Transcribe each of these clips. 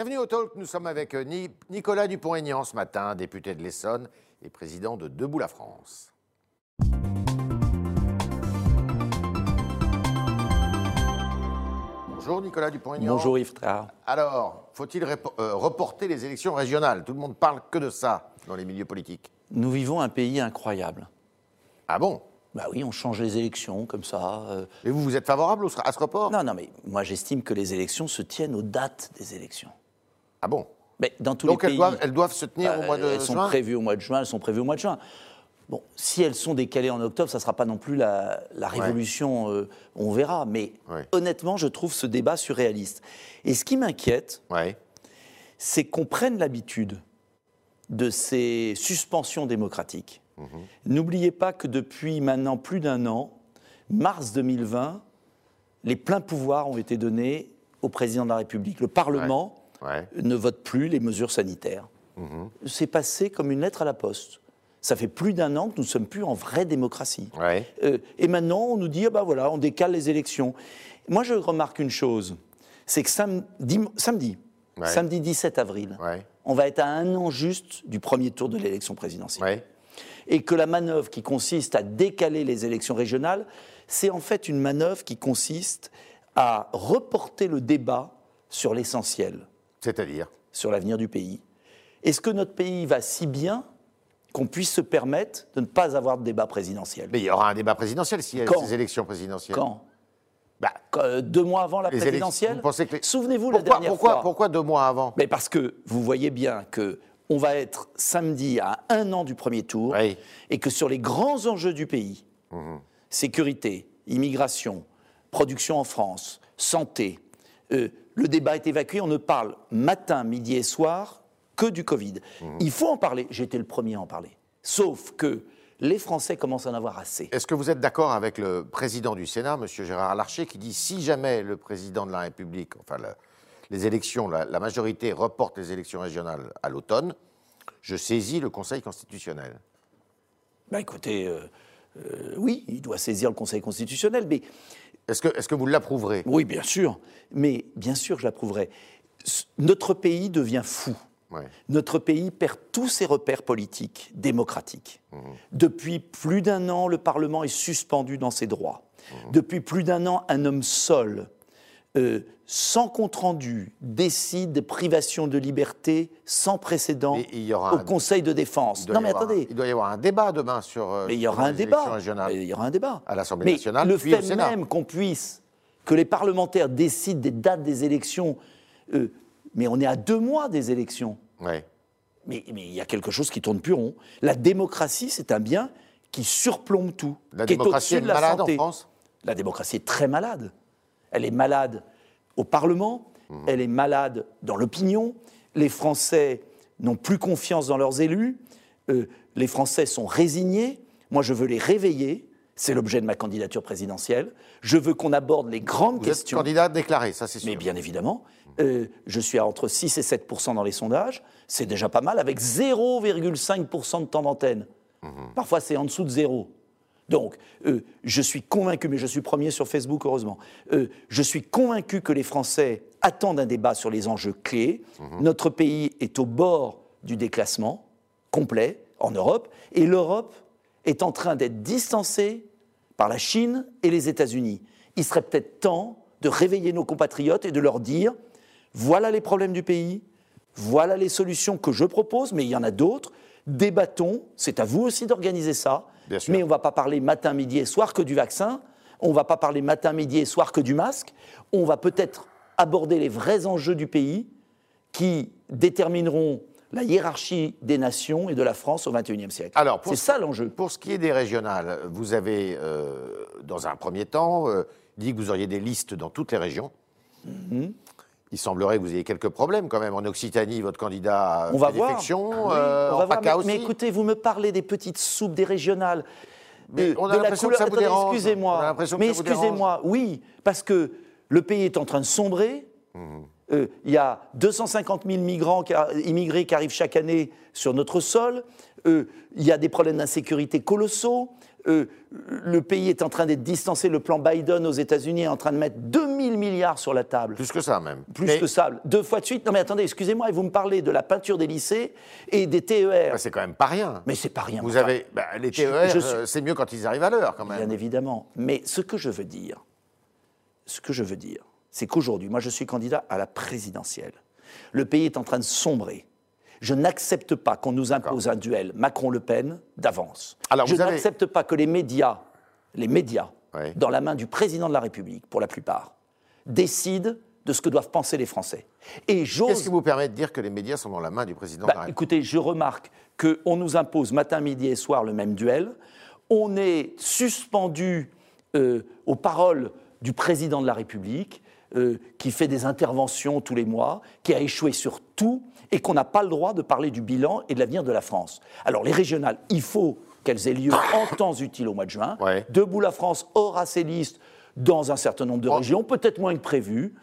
Bienvenue au Talk, nous sommes avec euh, Ni- Nicolas Dupont-Aignan ce matin, député de l'Essonne et président de Debout la France. Bonjour Nicolas Dupont-Aignan. Bonjour Yves Tréhard. Alors, faut-il euh, reporter les élections régionales? Tout le monde parle que de ça dans les milieux politiques. Nous vivons un pays incroyable. Ah bon? Bah oui, on change les élections comme ça. euh. Et vous, vous êtes favorable à ce report? Non, non, mais moi j'estime que les élections se tiennent aux dates des élections. Ah bon Mais dans tous Donc les elles pays, doivent, elles doivent se tenir bah, au mois de elles sont juin prévues au mois de juin, elles sont prévues au mois de juin. Bon, si elles sont décalées en octobre, ça ne sera pas non plus la, la révolution, euh, on verra. Mais Ouais. honnêtement, je trouve ce débat surréaliste. Et ce qui m'inquiète, Ouais. c'est qu'on prenne l'habitude de ces suspensions démocratiques. N'oubliez pas que depuis maintenant plus d'un an, mars 2020, les pleins pouvoirs ont été donnés au président de la République. Le Parlement Ouais. ne vote plus les mesures sanitaires. C'est passé comme une lettre à la poste. Ça fait plus d'un an que nous ne sommes plus en vraie démocratie. Ouais. Euh, et maintenant, on nous dit, ah bah voilà, on décale les élections. Moi, je remarque une chose, c'est que samedi, samedi, Ouais. samedi 17 avril, on va être à un an juste du premier tour de l'élection présidentielle. Et que la manœuvre qui consiste à décaler les élections régionales, c'est en fait une manœuvre qui consiste à reporter le débat sur l'essentiel, C'est-à-dire sur l'avenir du pays. Est-ce que notre pays va si bien qu'on puisse se permettre de ne pas avoir de débat présidentiel? Mais il y aura un débat présidentiel s'il y a Quand ces élections présidentielles. Quand? Bah, euh, Deux mois avant la les présidentielle? Les- Souvenez-vous la dernière pourquoi, fois. pourquoi deux mois avant? Mais parce que vous voyez bien que on va être samedi à un an du premier tour Oui. Mhm. et que sur les grands enjeux du pays, sécurité, immigration, production en France, santé, euh, le débat est évacué. On ne parle matin, midi et soir que du Covid. Mhm. Il faut en parler. J'étais le premier à en parler. Sauf que les Français commencent à en avoir assez. Est-ce que vous êtes d'accord avec le président du Sénat, M. Gérard Larcher, qui dit si jamais le président de la République, enfin le- les élections, la, la majorité reporte les élections régionales à l'automne, je saisis le Conseil constitutionnel? Bah écoutez, euh, euh, oui, il doit saisir le Conseil constitutionnel, mais Est-ce que, est que vous l'approuverez? Oui, bien sûr, mais bien sûr, je l'approuverai. Notre pays devient fou. Ouais. Notre pays perd tous ses repères politiques, démocratiques. Mmh. Depuis plus d'un an, le Parlement est suspendu dans ses droits. Mmh. Depuis plus d'un an, un homme seul, euh, sans compte-rendu, décide de privations de liberté sans précédent Mais il y aura au un- Conseil de défense. Non mais attendez, Il doit y avoir un débat demain sur, euh, mais il y sur aura un les débat. régionales. Mais Il y aura un débat. À l'Assemblée Mais nationale, Le puis au fait Sénat. même qu'on puisse, que les parlementaires décident des dates des élections, euh, mais on est à deux mois des élections. Ouais. Mais, mais il y a quelque chose qui tourne plus rond. La démocratie, c'est un bien qui surplombe tout. La qui est démocratie est au-dessus de la malade en. France? La démocratie est très malade. Elle est malade au Parlement, Mmh. elle est malade dans l'opinion. Les Français n'ont plus confiance dans leurs élus. Euh, les Français sont résignés. Moi, je veux les réveiller. C'est l'objet de ma candidature présidentielle. Je veux qu'on aborde les grandes Vous êtes questions. candidat déclaré, ça c'est sûr. Mais bien évidemment, euh, je suis à entre 6 et 7 dans les sondages. C'est déjà pas mal, avec 0,5% de temps d'antenne. Parfois, c'est en dessous de zéro. Donc, euh, je suis convaincu, mais je suis premier sur Facebook, heureusement, euh, je suis convaincu que les Français attendent un débat sur les enjeux clés. Notre pays est au bord du déclassement complet en Europe, et l'Europe est en train d'être distancée par la Chine et les États-Unis. Il serait peut-être temps de réveiller nos compatriotes et de leur dire, voilà les problèmes du pays, voilà les solutions que je propose, mais il y en a d'autres. Débattons, c'est à vous aussi d'organiser ça. Bien sûr. Mais on ne va pas parler matin, midi et soir que du vaccin. On ne va pas parler matin, midi et soir que du masque. On va peut-être aborder les vrais enjeux du pays qui détermineront la hiérarchie des nations et de la France au XXIe siècle. Alors, pour c'est ce- ça l'enjeu. Pour ce qui est des régionales, vous avez, euh, dans un premier temps, euh, dit que vous auriez des listes dans toutes les régions. Mhm. Il semblerait que vous ayez quelques problèmes quand même. En Occitanie, votre candidat On va fait voir. Ah oui, euh, on va voir. Mais, écoutez, vous me parlez des petites soupes des régionales. Mais de- on a l'impression que ça vous dérange. Excusez-moi. Mais excusez-moi, oui, parce que le pays est en train de sombrer. Mhm. Euh, Il y a 250 000 migrants, qui a- immigrés qui arrivent chaque année sur notre sol. Euh, Il y a des problèmes d'insécurité colossaux. Euh, le pays est en train d'être distancé, le plan Biden aux États-Unis est en train de mettre 2000 milliards sur la table. Plus que ça même. Plus que ça, deux fois de suite. Non mais attendez, excusez-moi, et vous me parlez de la peinture des lycées et des TER. Bah, c'est quand même pas rien. Mais c'est pas rien. Vous avez bah, les TER, euh, c'est mieux quand ils arrivent à l'heure quand même. Bien évidemment. Mais ce que je veux dire, ce que je veux dire, c'est qu'aujourd'hui, moi je suis candidat à la présidentielle. Le pays est en train de sombrer. Je n'accepte pas qu'on nous impose un duel Macron-Le Pen d'avance. Je n'accepte pas que les médias, les médias, dans la main du président de la République, pour la plupart, décident de ce que doivent penser les Français. Et Qu'est-ce qui vous permet de dire que les médias sont dans la main du président de la bah, République? Écoutez, je remarque qu'on nous impose matin, midi et soir le même duel. On est suspendu euh, aux paroles du président de la République, euh, qui fait des interventions tous les mois, qui a échoué sur tout et qu'on n'a pas le droit de parler du bilan et de l'avenir de la France. Alors les régionales, il faut qu'elles aient lieu en temps utile au mois de juin. Debout la France aura ses listes dans un certain nombre de régions, peut-être moins que prévu.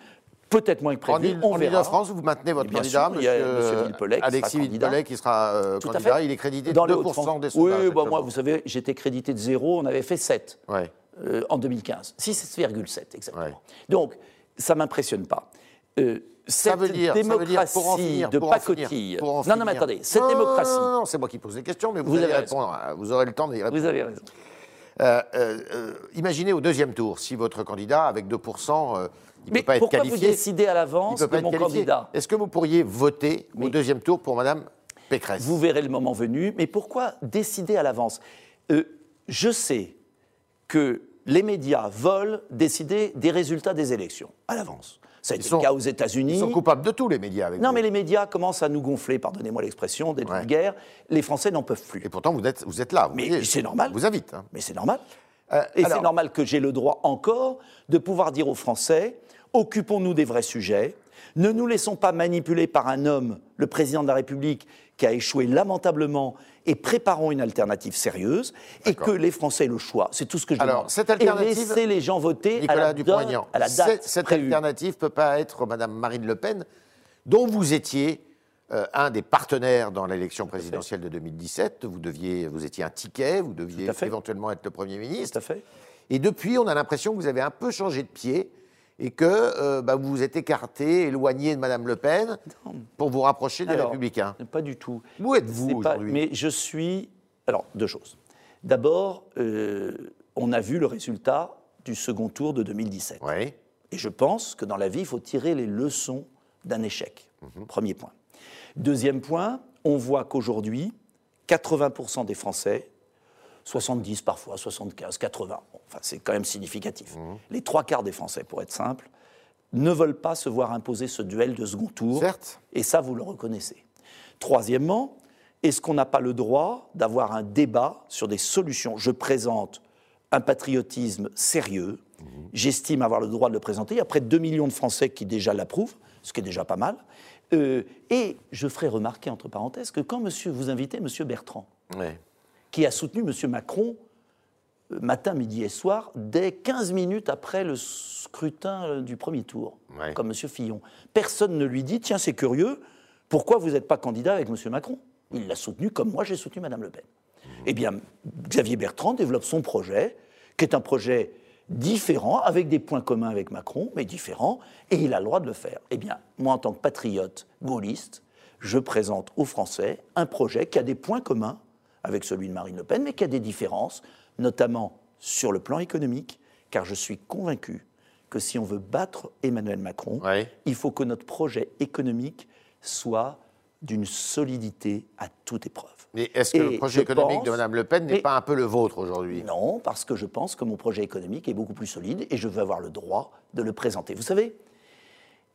Peut-être moins que prévu. En, en Ile-de-France, vous maintenez votre candidat, sûr, monsieur, Villepelet, Alexis Villepelet, qui sera euh, candidat. Il est crédité de 2% des sondages. Oui, bah, moi, vous savez, j'étais crédité de zéro, on avait fait 7 euh, en 2015. 6,7 exactement. Donc, ça ne m'impressionne pas. Euh, cette ça veut dire, démocratie finir, de pacotille. non, non, mais attendez, cette démocratie. Non, non, c'est moi qui pose des questions, mais vous, allez répondre. Vous aurez le temps d'y répondre. Vous avez raison. Euh, euh, euh, imaginez au deuxième tour, si votre candidat, avec 2%, il ne peut pas être qualifié. Pourquoi vous décidez à l'avance de mon candidat Est-ce que vous pourriez voter au deuxième tour pour Madame Pécresse? Vous verrez le moment venu. Mais pourquoi décider à l'avance? Je sais que les médias veulent décider des résultats des élections à l'avance. Ça a été le cas aux États-Unis. Ils sont coupables de tout, les médias. Avec non, mais les médias commencent à nous gonfler, pardonnez-moi l'expression, d'être ouais. guerre. Les Français n'en peuvent plus. Et pourtant, vous êtes, vous êtes là. Vous mais c'est normal. Vous invite. Hein. Mais c'est normal. Euh, et c'est normal que j'ai le droit encore de pouvoir dire aux Français occupons-nous des vrais sujets, ne nous laissons pas manipuler par un homme, le président de la République, qui a échoué lamentablement, et préparons une alternative sérieuse, et que les Français aient le choix. C'est tout ce que je Alors, demande. Cette alternative, et laisser les gens voter à, la à la, date Cette, alternative ne peut pas être Mme Marine Le Pen, dont vous étiez euh, un des partenaires dans l'élection présidentielle de 2017. Vous, deviez, vous étiez un ticket, vous deviez éventuellement être le Premier ministre. Tout à fait. Et depuis, on a l'impression que vous avez un peu changé de pied et que euh, bah, vous vous êtes écarté, éloigné de Mme Le Pen pour vous rapprocher des Républicains. Pas du tout. Où êtes-vous aujourd'hui? Mais je suis. Alors, deux choses. D'abord, euh, on a vu le résultat du second tour de 2017. Oui. Et je pense que dans la vie, il faut tirer les leçons d'un échec. Mhm. Premier point. Deuxième point, on voit qu'aujourd'hui, 80% des Français 70 parfois, 75, 80. enfin, c'est quand même significatif. Mmh. Les trois quarts des Français, pour être simple, ne veulent pas se voir imposer ce duel de second tour. Certes. Et ça, vous le reconnaissez. Troisièmement, est-ce qu'on n'a pas le droit d'avoir un débat sur des solutions? Je présente un patriotisme sérieux. Mmh. J'estime avoir le droit de le présenter. Il y a près de 2 millions de Français qui déjà l'approuvent, ce qui est déjà pas mal. Euh, et je ferai remarquer, entre parenthèses, que quand monsieur, vous invitez M. Bertrand, qui a soutenu M. Macron euh, matin, midi et soir, dès 15 minutes après le scrutin euh, du premier tour, comme M. Fillon. Personne ne lui dit Tiens, c'est curieux, pourquoi vous n'êtes pas candidat avec M. Macron? Il l'a soutenu comme moi j'ai soutenu Mme Le Pen. Mmh. Eh bien, Xavier Bertrand développe son projet, qui est un projet différent, avec des points communs avec Macron, mais différent, et il a le droit de le faire. Eh bien, moi, en tant que patriote gaulliste, je présente aux Français un projet qui a des points communs avec celui de Marine Le Pen, mais qui a des différences, notamment sur le plan économique, car je suis convaincu que si on veut battre Emmanuel Macron, il faut que notre projet économique soit d'une solidité à toute épreuve. Mais est-ce que le projet économique de Mme Le Pen n'est pas un peu le vôtre aujourd'hui? Non, parce que je pense que mon projet économique est beaucoup plus solide et je veux avoir le droit de le présenter. Vous savez,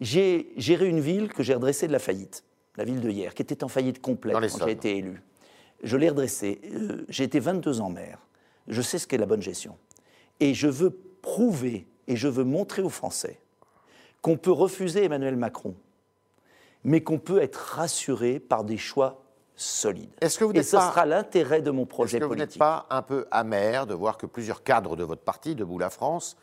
j'ai géré une ville que j'ai redressée de la faillite, la ville de hier, qui était en faillite complète quand j'ai été élu. Je l'ai redressé. Euh, j'ai été 22 ans maire. Je sais ce qu'est la bonne gestion. Et je veux prouver et je veux montrer aux Français qu'on peut refuser Emmanuel Macron, mais qu'on peut être rassuré par des choix solides. Est-ce que vous et ce sera l'intérêt de mon projet politique. Est-ce que vous n'êtes pas un peu amer de voir que plusieurs cadres de votre parti, Debout la France,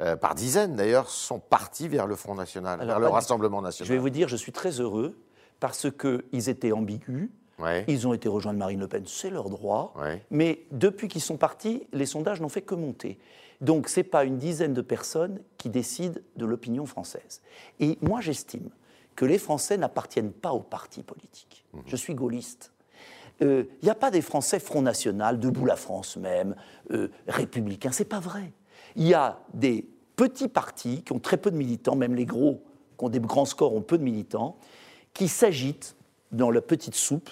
euh, par dizaines d'ailleurs, sont partis vers le Front National, vers le Rassemblement National Je vais vous dire, je suis très heureux parce qu'ils étaient ambigus, Ouais. Ils ont été rejoints de Marine Le Pen, c'est leur droit. Ouais. Mais depuis qu'ils sont partis, les sondages n'ont fait que monter. Donc ce n'est pas une dizaine de personnes qui décident de l'opinion française. Et moi j'estime que les Français n'appartiennent pas aux partis politiques. Je suis gaulliste. Il n'y a pas des Français Front National, Debout la France même, euh, républicains, c'est pas vrai. Il y a des petits partis qui ont très peu de militants, même les gros qui ont des grands scores ont peu de militants, qui s'agitent dans la petite soupe.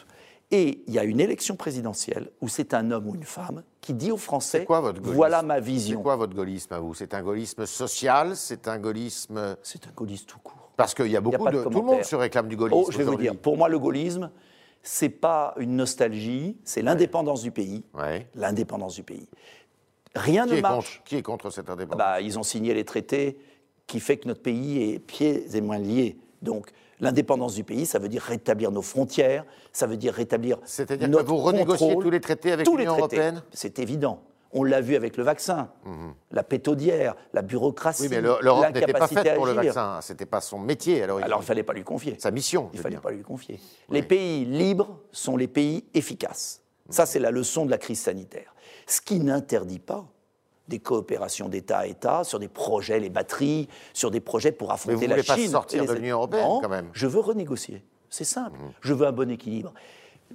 Et il y a une élection présidentielle où c'est un homme ou une femme qui dit aux Français C'est quoi votre gaullisme voilà ma C'est vision. quoi votre gaullisme à vous? C'est un gaullisme social? C'est un gaullisme. C'est un gaulliste tout court. Parce qu'il y a beaucoup de de. Tout le monde se réclame du gaullisme. Oh, je vais vous dire, pour moi, le gaullisme, c'est pas une nostalgie, c'est l'indépendance du pays. Ouais. L'indépendance du pays. Rien Qui ne marche. contre, qui est contre cette indépendance? Bah, ils ont signé les traités qui fait que notre pays est pieds et mains liés. Donc, l'indépendance du pays, ça veut dire rétablir nos frontières, ça veut dire rétablir C'est-à-dire que vous renégociez contrôle, tous les traités avec tous les l'Union européenne C'est évident. On l'a vu avec le vaccin, la pétaudière, la bureaucratie, Oui, mais le- l'Europe n'était pas faite pour le vaccin. C'était pas son métier. Alors, il ne fallait pas lui confier. Sa mission. Il ne fallait dire. pas lui confier. Les pays libres sont les pays efficaces. Ça, c'est la leçon de la crise sanitaire. Ce qui n'interdit pas des coopérations d'État à État sur des projets, les batteries, sur des projets pour affronter vous la voulez pas Chine. sortir et les- de l'Union européenne, Non, quand même. Je veux renégocier. C'est simple. Je veux un bon équilibre.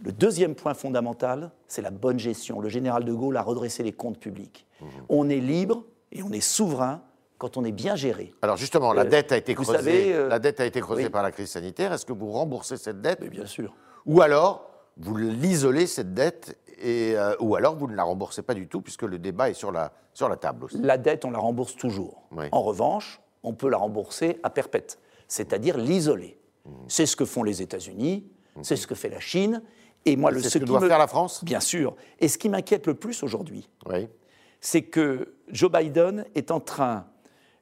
Le deuxième point fondamental, c'est la bonne gestion. Le général de Gaulle a redressé les comptes publics. On est libre et on est souverain quand on est bien géré. Alors justement, la Euh, dette a été vous creusée. savez, euh, la dette a été creusée oui. par la crise sanitaire. Est-ce que vous remboursez cette dette Mais bien sûr. Ou alors vous l'isolez cette dette et euh, ou alors vous ne la remboursez pas du tout puisque le débat est sur la sur la table aussi. La dette, on la rembourse toujours. Oui. En revanche, on peut la rembourser à perpète, c'est-à-dire l'isoler. Mmh. C'est ce que font les États-Unis, c'est ce que fait la Chine. Et moi, le C'est ce ce que qui doit me- faire la France? Bien sûr. Et ce qui m'inquiète le plus aujourd'hui, Oui. c'est que Joe Biden est en train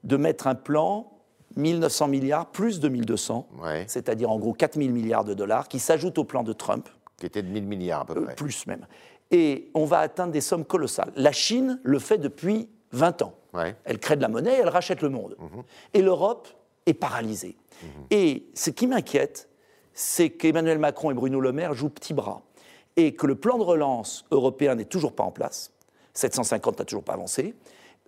de mettre un plan 1900 milliards plus 2200, Ouais. c'est-à-dire en gros 4000 milliards de dollars, qui s'ajoute au plan de Trump, Qui était de 1000 milliards à peu euh, près. plus même. Et on va atteindre des sommes colossales. La Chine le fait depuis 20 ans. Ouais. Elle crée de la monnaie, elle rachète le monde. Et l'Europe est paralysée. Et ce qui m'inquiète, c'est qu'Emmanuel Macron et Bruno Le Maire jouent petit bras. Et que le plan de relance européen n'est toujours pas en place. 750 n'a toujours pas avancé.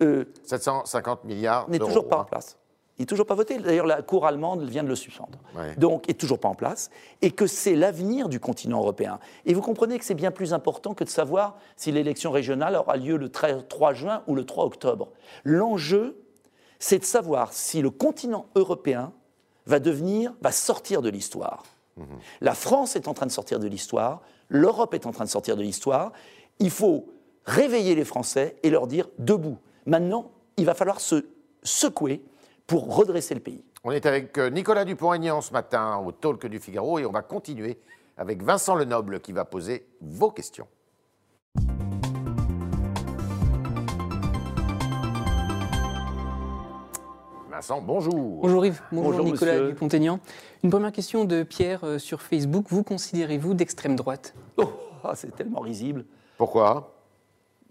Euh, 750 milliards n'est toujours pas en hein. place. Il n'est toujours pas voté. D'ailleurs, la Cour allemande vient de le suspendre. Ouais. Donc, il n'est toujours pas en place. Et que c'est l'avenir du continent européen. Et vous comprenez que c'est bien plus important que de savoir si l'élection régionale aura lieu le 13 3 juin ou le 3 octobre. L'enjeu, c'est de savoir si le continent européen va devenir, va sortir de l'histoire. La France est en train de sortir de l'histoire, l'Europe est en train de sortir de l'histoire. Il faut réveiller les Français et leur dire debout. Maintenant, il va falloir se secouer pour redresser le pays. On est avec euh, Nicolas Dupont-Aignan ce matin au Talk du Figaro et on va continuer avec Vincent Lenoble qui va poser vos questions. Vincent, bonjour. Bonjour Yves, bonjour, Bonjour, Nicolas. Dupont-Aignan. Une première question de Pierre euh, sur Facebook. Vous considérez-vous d'extrême droite? Oh, ah, c'est tellement risible Pourquoi?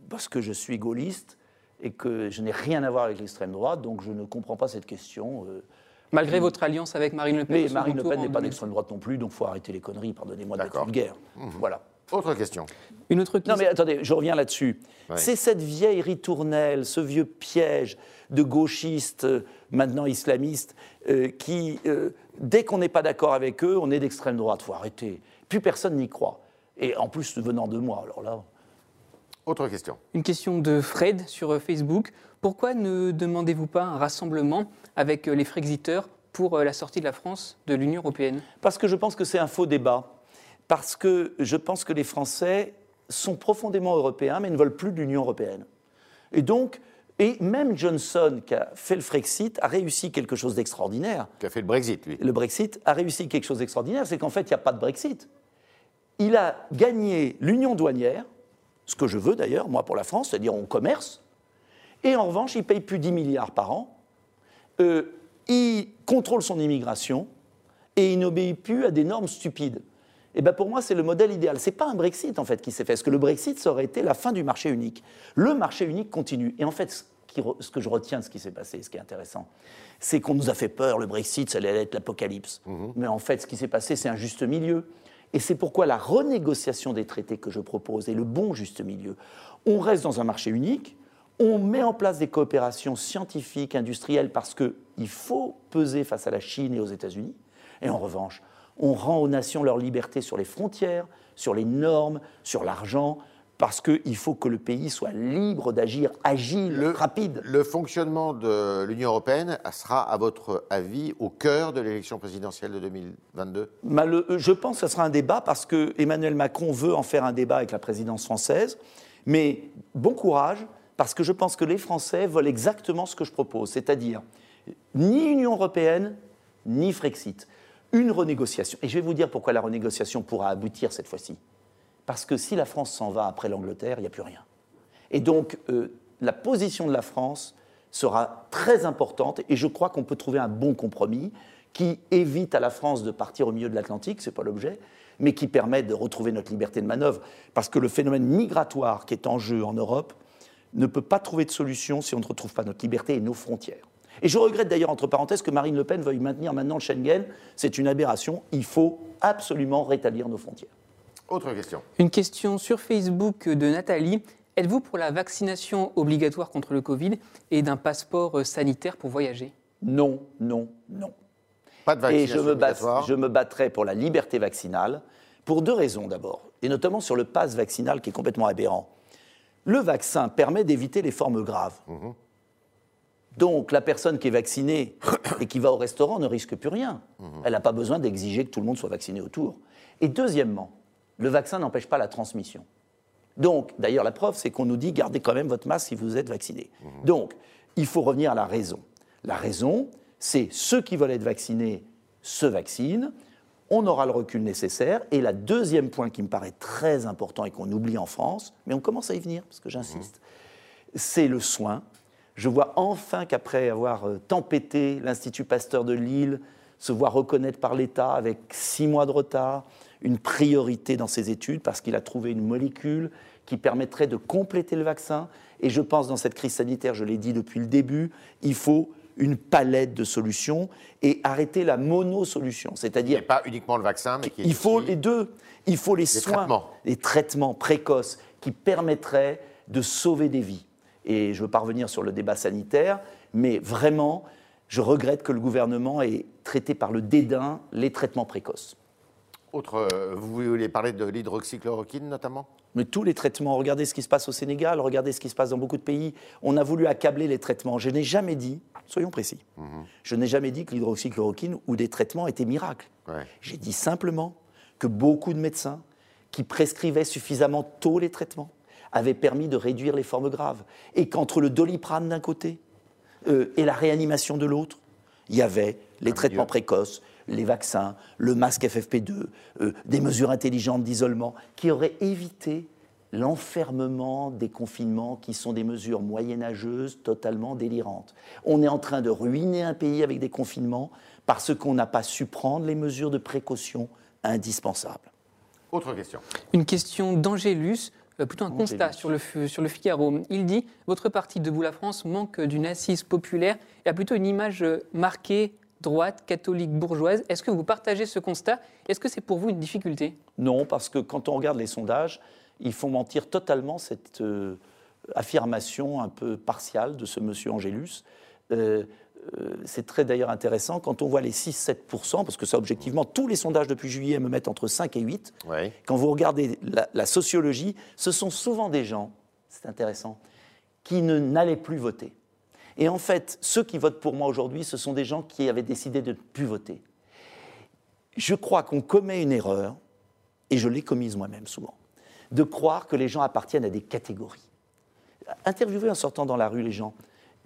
Parce que je suis gaulliste et que je n'ai rien à voir avec l'extrême droite, donc je ne comprends pas cette question. euh. Malgré votre alliance avec Marine Le Pen Mais Marine Le Pen en n'est pas 2000. d'extrême droite non plus, donc il faut arrêter les conneries, pardonnez-moi d'être vulgaire. Voilà. Autre question. Une autre question. Non mais attendez, je reviens là-dessus. Ouais. C'est cette vieille ritournelle, ce vieux piège de gauchistes, maintenant islamistes, euh, qui, euh, dès qu'on n'est pas d'accord avec eux, on est d'extrême droite. faut arrêter. Plus personne n'y croit. Et en plus, venant de moi, alors là... Autre question. Une question de Fred sur euh, Facebook. Pourquoi ne demandez-vous pas un rassemblement avec euh, les Frexiteurs pour euh, la sortie de la France de l'Union européenne? Parce que je pense que c'est un faux débat. Parce que je pense que les Français sont profondément européens, mais ne veulent plus de l'Union européenne. Et donc, et même Johnson, qui a fait le Frexit, a réussi quelque chose d'extraordinaire. Qui a fait le Brexit, lui Le Brexit a réussi quelque chose d'extraordinaire, c'est qu'en fait, il n'y a pas de Brexit. Il a gagné l'union douanière, ce que je veux d'ailleurs, moi pour la France, c'est-à-dire on commerce, et en revanche, il paye plus 10 milliards par an, Euh, il contrôle son immigration, et il n'obéit plus à des normes stupides. Et ben pour moi, c'est le modèle idéal. Ce n'est pas un Brexit en fait qui s'est fait, parce que le Brexit, ça aurait été la fin du marché unique. Le marché unique continue. Et en fait, ce, que je retiens de ce qui s'est passé, ce qui est intéressant, c'est qu'on nous a fait peur, le Brexit, ça allait être l'apocalypse. Mais en fait, ce qui s'est passé, c'est un juste milieu. Et c'est pourquoi la renégociation des traités que je propose est le bon juste milieu. On reste dans un marché unique, on met en place des coopérations scientifiques, industrielles, parce qu'il faut peser face à la Chine et aux États-Unis. Et en revanche, on rend aux nations leur liberté sur les frontières, sur les normes, sur l'argent, parce qu'il faut que le pays soit libre d'agir, agile, rapide. Le fonctionnement de l'Union européenne sera, à votre avis, au cœur de l'élection présidentielle de 2022 euh, Je pense que ce sera un débat parce que Emmanuel Macron veut en faire un débat avec la présidence française. Mais bon courage, parce que je pense que les Français veulent exactement ce que je propose, c'est-à-dire ni Union européenne, ni Frexit. Une renégociation. Et je vais vous dire pourquoi la renégociation pourra aboutir cette fois-ci. Parce que si la France s'en va après l'Angleterre, il n'y a plus rien. Et donc, euh, la position de la France sera très importante et je crois qu'on peut trouver un bon compromis qui évite à la France de partir au milieu de l'Atlantique, ce n'est pas l'objet, mais qui permet de retrouver notre liberté de manœuvre. Parce que le phénomène migratoire qui est en jeu en Europe ne peut pas trouver de solution si on ne retrouve pas notre liberté et nos frontières. Et je regrette d'ailleurs, entre parenthèses, que Marine Le Pen veuille maintenir maintenant le Schengen. C'est une aberration. Il faut absolument rétablir nos frontières. Autre question. Une question sur Facebook de Nathalie. Êtes-vous pour la vaccination obligatoire contre le Covid et d'un passeport euh, sanitaire pour voyager? Non, non, non. Pas de vaccination et je me, obligatoire. je me battrai pour la liberté vaccinale, pour deux raisons d'abord, et notamment sur le pass vaccinal qui est complètement aberrant. Le vaccin permet d'éviter les formes graves. Mhm. Donc la personne qui est vaccinée et qui va au restaurant ne risque plus rien. Mhm. Elle n'a pas besoin d'exiger que tout le monde soit vacciné autour. Et deuxièmement, le vaccin n'empêche pas la transmission. Donc, d'ailleurs, la preuve, c'est qu'on nous dit gardez quand même votre masque si vous êtes vacciné. Mhm. Donc, il faut revenir à la raison. La raison, c'est ceux qui veulent être vaccinés se vaccinent, on aura le recul nécessaire. Et la deuxième point qui me paraît très important et qu'on oublie en France, mais on commence à y venir, parce que j'insiste, c'est le soin. Je vois enfin qu'après avoir euh, tempêté l'Institut Pasteur de Lille, se voir reconnaître par l'État avec six mois de retard une priorité dans ses études parce qu'il a trouvé une molécule qui permettrait de compléter le vaccin. Et je pense dans cette crise sanitaire, je l'ai dit depuis le début, il faut une palette de solutions et arrêter la monosolution. C'est-à-dire. Pas uniquement le vaccin, mais qui est Il faut les deux. Il faut les, soins, traitements. les traitements précoces qui permettraient de sauver des vies. Et je veux pas revenir sur le débat sanitaire, mais vraiment, je regrette que le gouvernement ait traité par le dédain les traitements précoces. Autre, euh, vous voulez parler de l'hydroxychloroquine notamment? Mais tous les traitements, regardez ce qui se passe au Sénégal, regardez ce qui se passe dans beaucoup de pays. On a voulu accabler les traitements. Je n'ai jamais dit, soyons précis, je n'ai jamais dit que l'hydroxychloroquine ou des traitements étaient miracles. Ouais. J'ai dit simplement que beaucoup de médecins qui prescrivaient suffisamment tôt les traitements avaient permis de réduire les formes graves. Et qu'entre le doliprane d'un côté euh, et la réanimation de l'autre, il y avait les traitements milieu. précoces, les vaccins, le masque FFP2, euh, des mesures intelligentes d'isolement qui auraient évité l'enfermement des confinements qui sont des mesures moyenâgeuses totalement délirantes. On est en train de ruiner un pays avec des confinements parce qu'on n'a pas su prendre les mesures de précaution indispensables. Autre question. Une question d'Angélus, euh, plutôt un Angélus. constat sur le, sur le Figaro. Il dit Votre parti Debout la France manque d'une assise populaire et a plutôt une image euh, marquée droite, catholique, bourgeoise. Est-ce que vous partagez ce constat? Est-ce que c'est pour vous une difficulté? Non, parce que quand on regarde les sondages, ils font mentir totalement cette euh, affirmation un peu partiale de ce monsieur Angélus. Euh, euh, c'est très d'ailleurs intéressant quand on voit les 6-7%, parce que ça, objectivement, tous les sondages depuis juillet me mettent entre 5 et 8. Oui. Quand vous regardez la, la sociologie, ce sont souvent des gens, c'est intéressant, qui ne n'allaient plus voter. Et en fait, ceux qui votent pour moi aujourd'hui, ce sont des gens qui avaient décidé de ne plus voter. Je crois qu'on commet une erreur, et je l'ai commise moi-même souvent, de croire que les gens appartiennent à des catégories. Interviewez en sortant dans la rue les gens.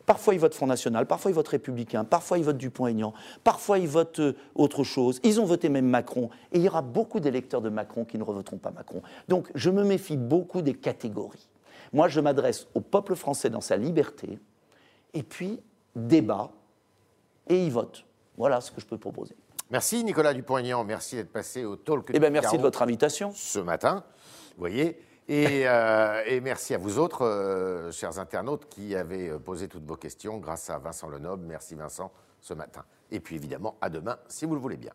Parfois ils votent Front National, parfois ils votent Républicain, parfois ils votent Dupont-Aignan, parfois ils votent euh, autre chose. Ils ont voté même Macron. Et il y aura beaucoup d'électeurs de Macron qui ne revoteront pas Macron. Donc je me méfie beaucoup des catégories. Moi je m'adresse au peuple français dans sa liberté, et puis débat, et il vote. Voilà ce que je peux proposer. Merci Nicolas Dupont-Aignan, merci d'être passé au Talk Eh du bien merci de votre invitation. ce matin, vous voyez. Et, euh, et merci à vous autres, euh, chers internautes, qui avez euh, posé toutes vos questions grâce à Vincent Lenoble. Merci Vincent ce matin. Et puis évidemment, à demain, si vous le voulez bien.